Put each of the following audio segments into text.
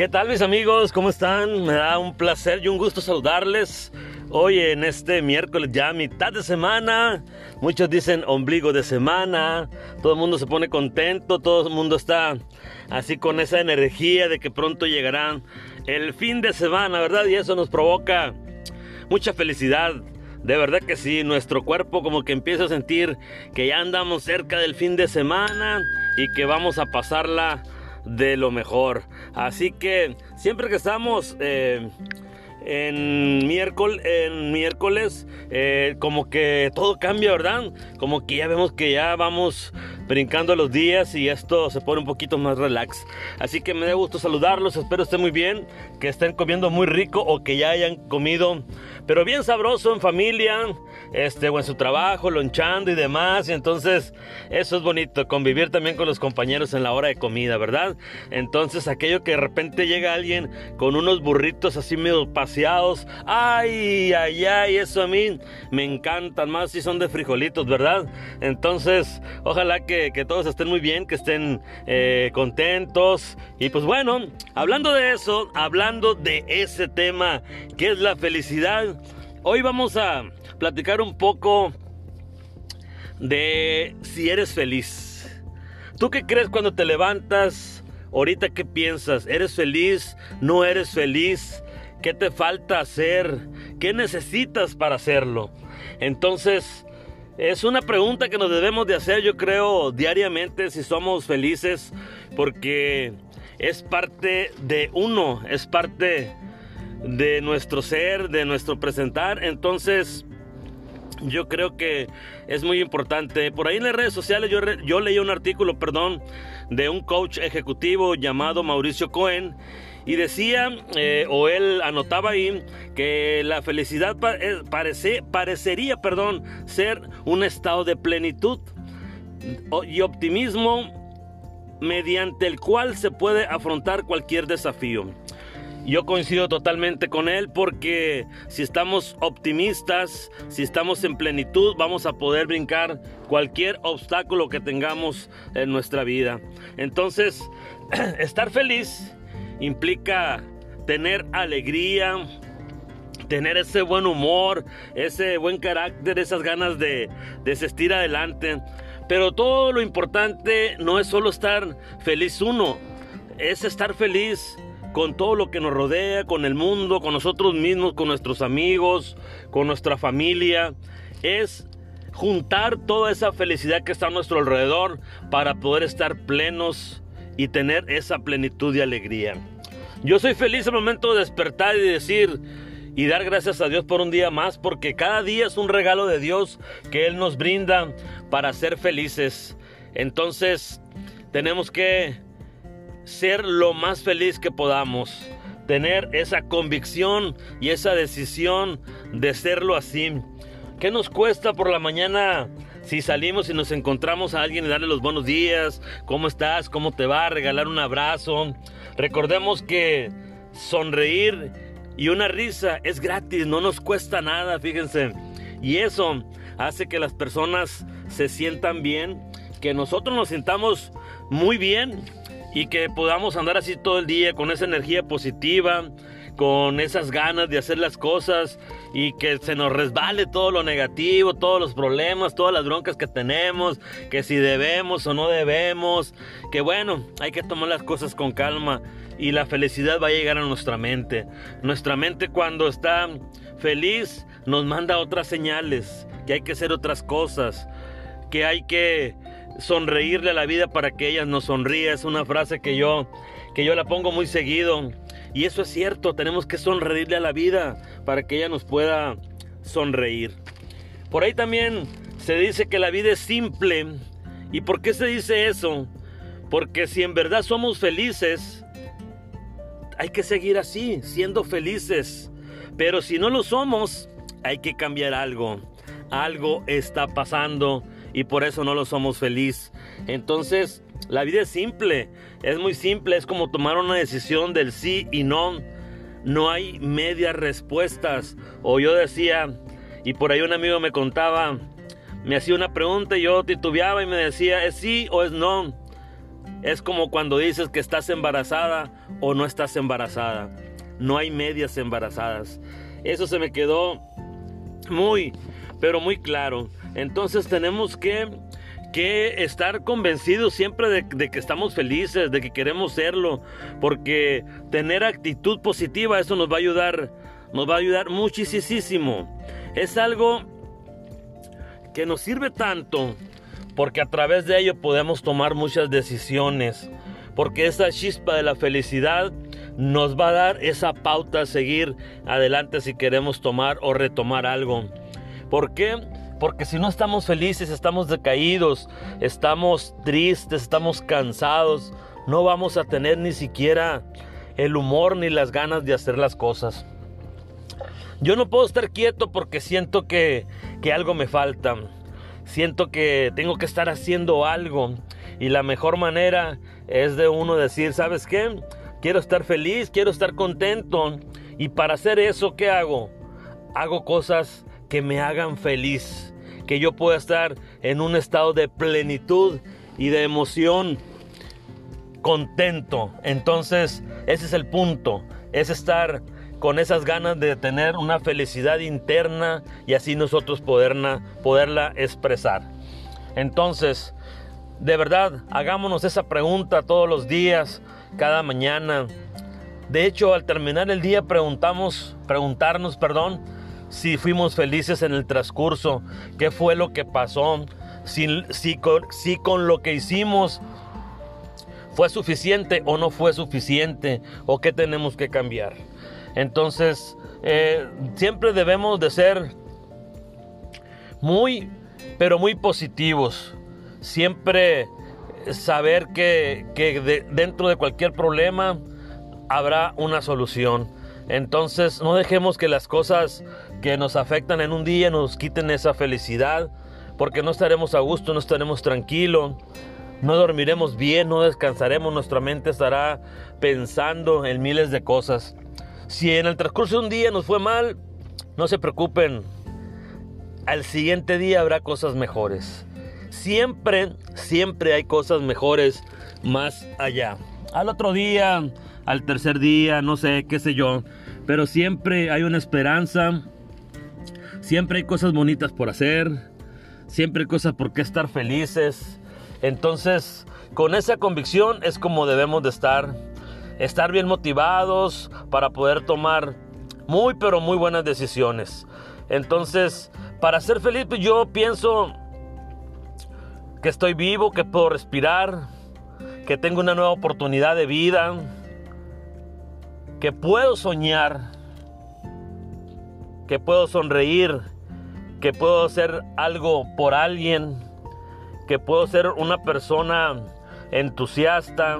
¿Qué tal mis amigos? ¿Cómo están? Me da un placer y un gusto saludarles. Hoy en este miércoles ya mitad de semana. Muchos dicen ombligo de semana. Todo el mundo se pone contento. Todo el mundo está así con esa energía de que pronto llegará el fin de semana, ¿verdad? Y eso nos provoca mucha felicidad. De verdad que sí, nuestro cuerpo como que empieza a sentir que ya andamos cerca del fin de semana y que vamos a pasarla de lo mejor. Así que siempre que estamos eh, en miércoles, miércoles eh, como que todo cambia, ¿verdad? Como que ya vemos que ya vamos brincando los días y esto se pone un poquito más relax. Así que me da gusto saludarlos, espero estén muy bien, que estén comiendo muy rico o que ya hayan comido, pero bien sabroso en familia, este, o en su trabajo, lonchando y demás. Y entonces eso es bonito, convivir también con los compañeros en la hora de comida, ¿verdad? Entonces aquello que de repente llega alguien con unos burritos así medio paseados, ay, ay, ay, eso a mí me encantan más si son de frijolitos, ¿verdad? Entonces, ojalá que, todos estén muy bien, que estén eh, contentos. Y pues bueno, hablando de eso, hablando de ese tema que es la felicidad, hoy vamos a platicar un poco de si eres feliz. ¿Tú qué crees cuando te levantas? Ahorita qué piensas? ¿Eres feliz? ¿No eres feliz? ¿Qué te falta hacer? ¿Qué necesitas para hacerlo? Entonces, es una pregunta que nos debemos de hacer, yo creo, diariamente si somos felices, porque es parte de uno, es parte de nuestro ser, de nuestro presentar. Entonces, yo creo que es muy importante. Por ahí en las redes sociales yo, yo leí un artículo, perdón, de un coach ejecutivo llamado Mauricio Cohen y decía, eh, o él anotaba ahí, que la felicidad eh, parece, parecería, perdón, ser un estado de plenitud y optimismo mediante el cual se puede afrontar cualquier desafío. Yo coincido totalmente con él porque si estamos optimistas, si estamos en plenitud, vamos a poder brincar cualquier obstáculo que tengamos en nuestra vida. Entonces, estar feliz implica tener alegría, tener ese buen humor, ese buen carácter, esas ganas de, desistir adelante. Pero todo lo importante no es solo estar feliz uno, es estar feliz con todo lo que nos rodea, con el mundo, con nosotros mismos, con nuestros amigos, con nuestra familia. Es juntar toda esa felicidad que está a nuestro alrededor para poder estar plenos y tener esa plenitud y alegría. Yo soy feliz al momento de despertar y decir y dar gracias a Dios por un día más porque cada día es un regalo de Dios que Él nos brinda para ser felices. Entonces tenemos que ser lo más feliz que podamos, tener esa convicción y esa decisión de serlo así. ¿Qué nos cuesta por la mañana si salimos y nos encontramos a alguien y darle los buenos días? ¿Cómo estás? ¿Cómo te va? Regalar un abrazo. Recordemos que sonreír y una risa es gratis, no nos cuesta nada, fíjense. Y eso hace que las personas se sientan bien, que nosotros nos sintamos muy bien y que podamos andar así todo el día con esa energía positiva, con esas ganas de hacer las cosas y que se nos resbale todo lo negativo, todos los problemas, todas las broncas que tenemos, que si debemos o no debemos, que bueno, hay que tomar las cosas con calma y la felicidad va a llegar a nuestra mente. Nuestra mente cuando está feliz nos manda otras señales, que hay que hacer otras cosas, que hay que sonreírle a la vida para que ella nos sonría. Es una frase que yo, que yo la pongo muy seguido. Y eso es cierto, tenemos que sonreírle a la vida para que ella nos pueda sonreír. Por ahí también se dice que la vida es simple. ¿Y por qué se dice eso? Porque si en verdad somos felices, hay que seguir así, siendo felices. Pero si no lo somos, hay que cambiar algo. Algo está pasando y por eso no lo somos feliz. Entonces, la vida es simple, es muy simple, es como tomar una decisión del sí y no. No hay medias respuestas. O yo decía, y por ahí un amigo me contaba, me hacía una pregunta y yo titubeaba y me decía, ¿es sí o es no? Es como cuando dices que estás embarazada o no estás embarazada. No hay medias embarazadas. Eso se me quedó muy, pero muy claro. Entonces tenemos que, que estar convencidos siempre de, que estamos felices, de que queremos serlo, porque tener actitud positiva, eso nos va a ayudar, nos va a ayudar muchísimo. Es algo que nos sirve tanto porque a través de ello podemos tomar muchas decisiones, porque esa chispa de la felicidad nos va a dar esa pauta a seguir adelante si queremos tomar o retomar algo. ¿Por qué? Porque si no estamos felices, estamos decaídos, estamos tristes, estamos cansados, no vamos a tener ni siquiera el humor ni las ganas de hacer las cosas. Yo no puedo estar quieto porque siento que, que algo me falta siento que tengo que estar haciendo algo y la mejor manera es de uno decir, ¿sabes qué? Quiero estar feliz, quiero estar contento y para hacer eso, ¿qué hago? Hago cosas que me hagan feliz, que yo pueda estar en un estado de plenitud y de emoción contento. Entonces, ese es el punto, es estar con esas ganas de tener una felicidad interna y así nosotros poderla, poderla expresar. Entonces, de verdad, hagámonos esa pregunta todos los días, cada mañana. De hecho, al terminar el día preguntamos, preguntarnos, perdón, si fuimos felices en el transcurso, qué fue lo que pasó, si, si, si con lo que hicimos fue suficiente o no fue suficiente, o qué tenemos que cambiar. Entonces, eh, siempre debemos de ser muy, pero muy positivos. Siempre saber que, dentro de cualquier problema habrá una solución. Entonces, no dejemos que las cosas que nos afectan en un día nos quiten esa felicidad, porque no estaremos a gusto, no estaremos tranquilos, no dormiremos bien, no descansaremos, nuestra mente estará pensando en miles de cosas. Si en el transcurso de un día nos fue mal, no se preocupen. Al siguiente día habrá cosas mejores. Siempre, siempre hay cosas mejores más allá. Al otro día, al tercer día, no sé, qué sé yo. Pero siempre hay una esperanza. Siempre hay cosas bonitas por hacer. Siempre hay cosas por qué estar felices. Entonces, con esa convicción es como debemos de estar estar bien motivados para poder tomar muy pero muy buenas decisiones. Entonces, para ser feliz, pues, yo pienso que estoy vivo, que puedo respirar, que tengo una nueva oportunidad de vida, que puedo soñar, que puedo sonreír, que puedo hacer algo por alguien, que puedo ser una persona entusiasta,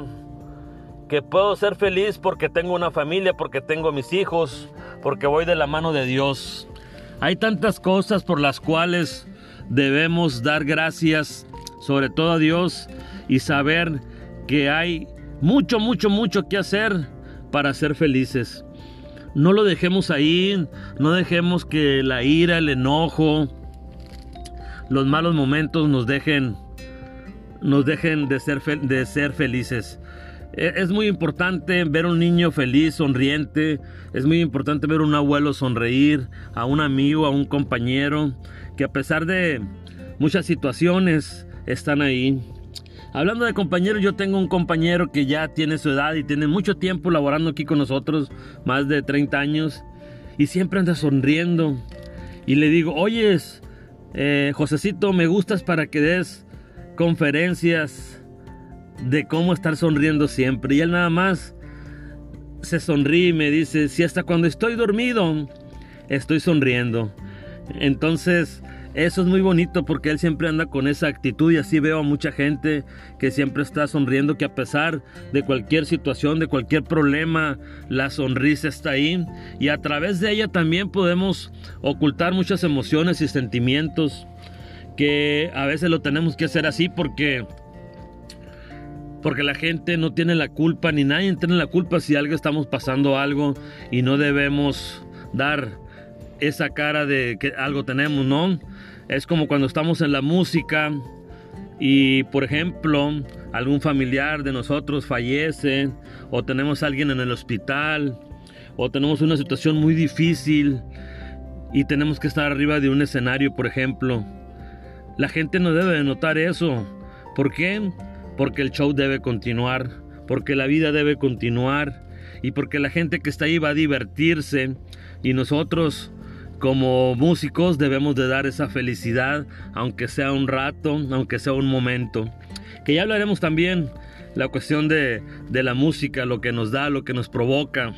que puedo ser feliz porque tengo una familia, porque tengo mis hijos, porque voy de la mano de Dios. Hay tantas cosas por las cuales debemos dar gracias, sobre todo a Dios, y saber que hay mucho, mucho, mucho que hacer para ser felices. No lo dejemos ahí, no dejemos que la ira, el enojo, los malos momentos nos dejen, nos dejen de ser, de ser felices. E, es muy importante ver un niño feliz, sonriente. Es muy importante ver un abuelo sonreír, a un amigo, a un compañero, que a pesar de muchas situaciones están ahí. Hablando de compañeros, yo tengo un compañero que ya tiene su edad y tiene mucho tiempo laborando aquí con nosotros, más de 30 años, y siempre anda sonriendo. Y le digo, oyes, eh, Josecito, me gustas para que des conferencias de cómo estar sonriendo siempre. Y él nada más se sonríe y me dice, si hasta cuando estoy dormido, estoy sonriendo. Entonces, eso es muy bonito porque él siempre anda con esa actitud y así veo a mucha gente que siempre está sonriendo, que a pesar de cualquier situación, de cualquier problema, la sonrisa está ahí y a través de ella también podemos ocultar muchas emociones y sentimientos que a veces lo tenemos que hacer así porque porque la gente no tiene la culpa, ni nadie tiene la culpa si algo estamos pasando algo y no debemos dar esa cara de que algo tenemos, ¿no? Es como cuando estamos en la música y, por ejemplo, algún familiar de nosotros fallece o tenemos a alguien en el hospital o tenemos una situación muy difícil y tenemos que estar arriba de un escenario, por ejemplo. La gente no debe notar eso. ¿Por qué? Porque el show debe continuar, porque la vida debe continuar y porque la gente que está ahí va a divertirse y nosotros como músicos debemos de dar esa felicidad, aunque sea un rato, aunque sea un momento. Que ya hablaremos también la cuestión de, de la música, lo que nos da, lo que nos provoca.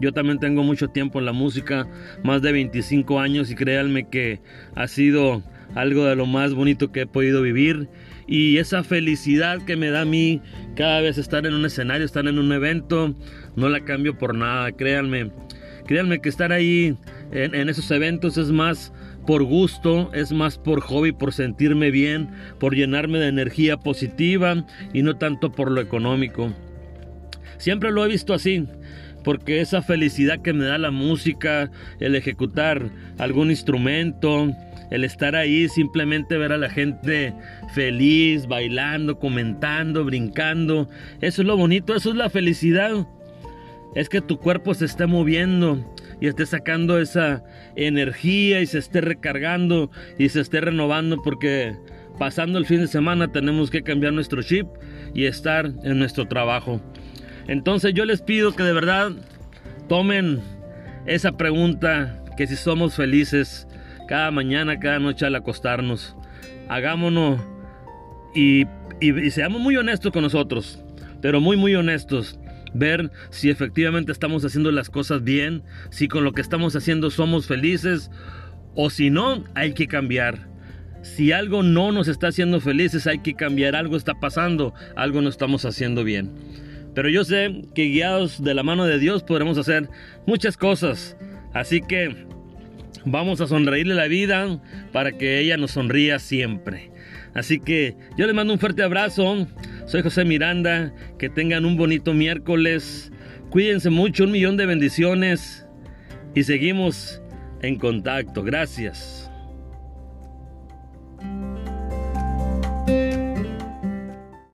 Yo también tengo mucho tiempo en la música, más de 25 años y créanme que ha sido algo de lo más bonito que he podido vivir y esa felicidad que me da a mí cada vez estar en un escenario, estar en un evento, no la cambio por nada, créanme. Créanme que estar ahí en, en esos eventos es más por gusto, es más por hobby, por sentirme bien, por llenarme de energía positiva y no tanto por lo económico. Siempre lo he visto así porque esa felicidad que me da la música, el ejecutar algún instrumento, el estar ahí, simplemente ver a la gente feliz, bailando, comentando, brincando, eso es lo bonito, eso es la felicidad. Es que tu cuerpo se esté moviendo y esté sacando esa energía y se esté recargando y se esté renovando porque pasando el fin de semana tenemos que cambiar nuestro chip y estar en nuestro trabajo. Entonces yo les pido que de verdad tomen esa pregunta, que si somos felices cada mañana, cada noche al acostarnos, hagámonos y, y, seamos muy honestos con nosotros, pero muy, muy honestos. Ver si efectivamente estamos haciendo las cosas bien, si con lo que estamos haciendo somos felices o si no, hay que cambiar. Si algo no nos está haciendo felices, hay que cambiar. Algo está pasando, algo no estamos haciendo bien. Pero yo sé que guiados de la mano de Dios podremos hacer muchas cosas. Así que vamos a sonreírle la vida para que ella nos sonría siempre. Así que yo les mando un fuerte abrazo. Soy José Miranda. Que tengan un bonito miércoles. Cuídense mucho, un millón de bendiciones. Y seguimos en contacto. Gracias.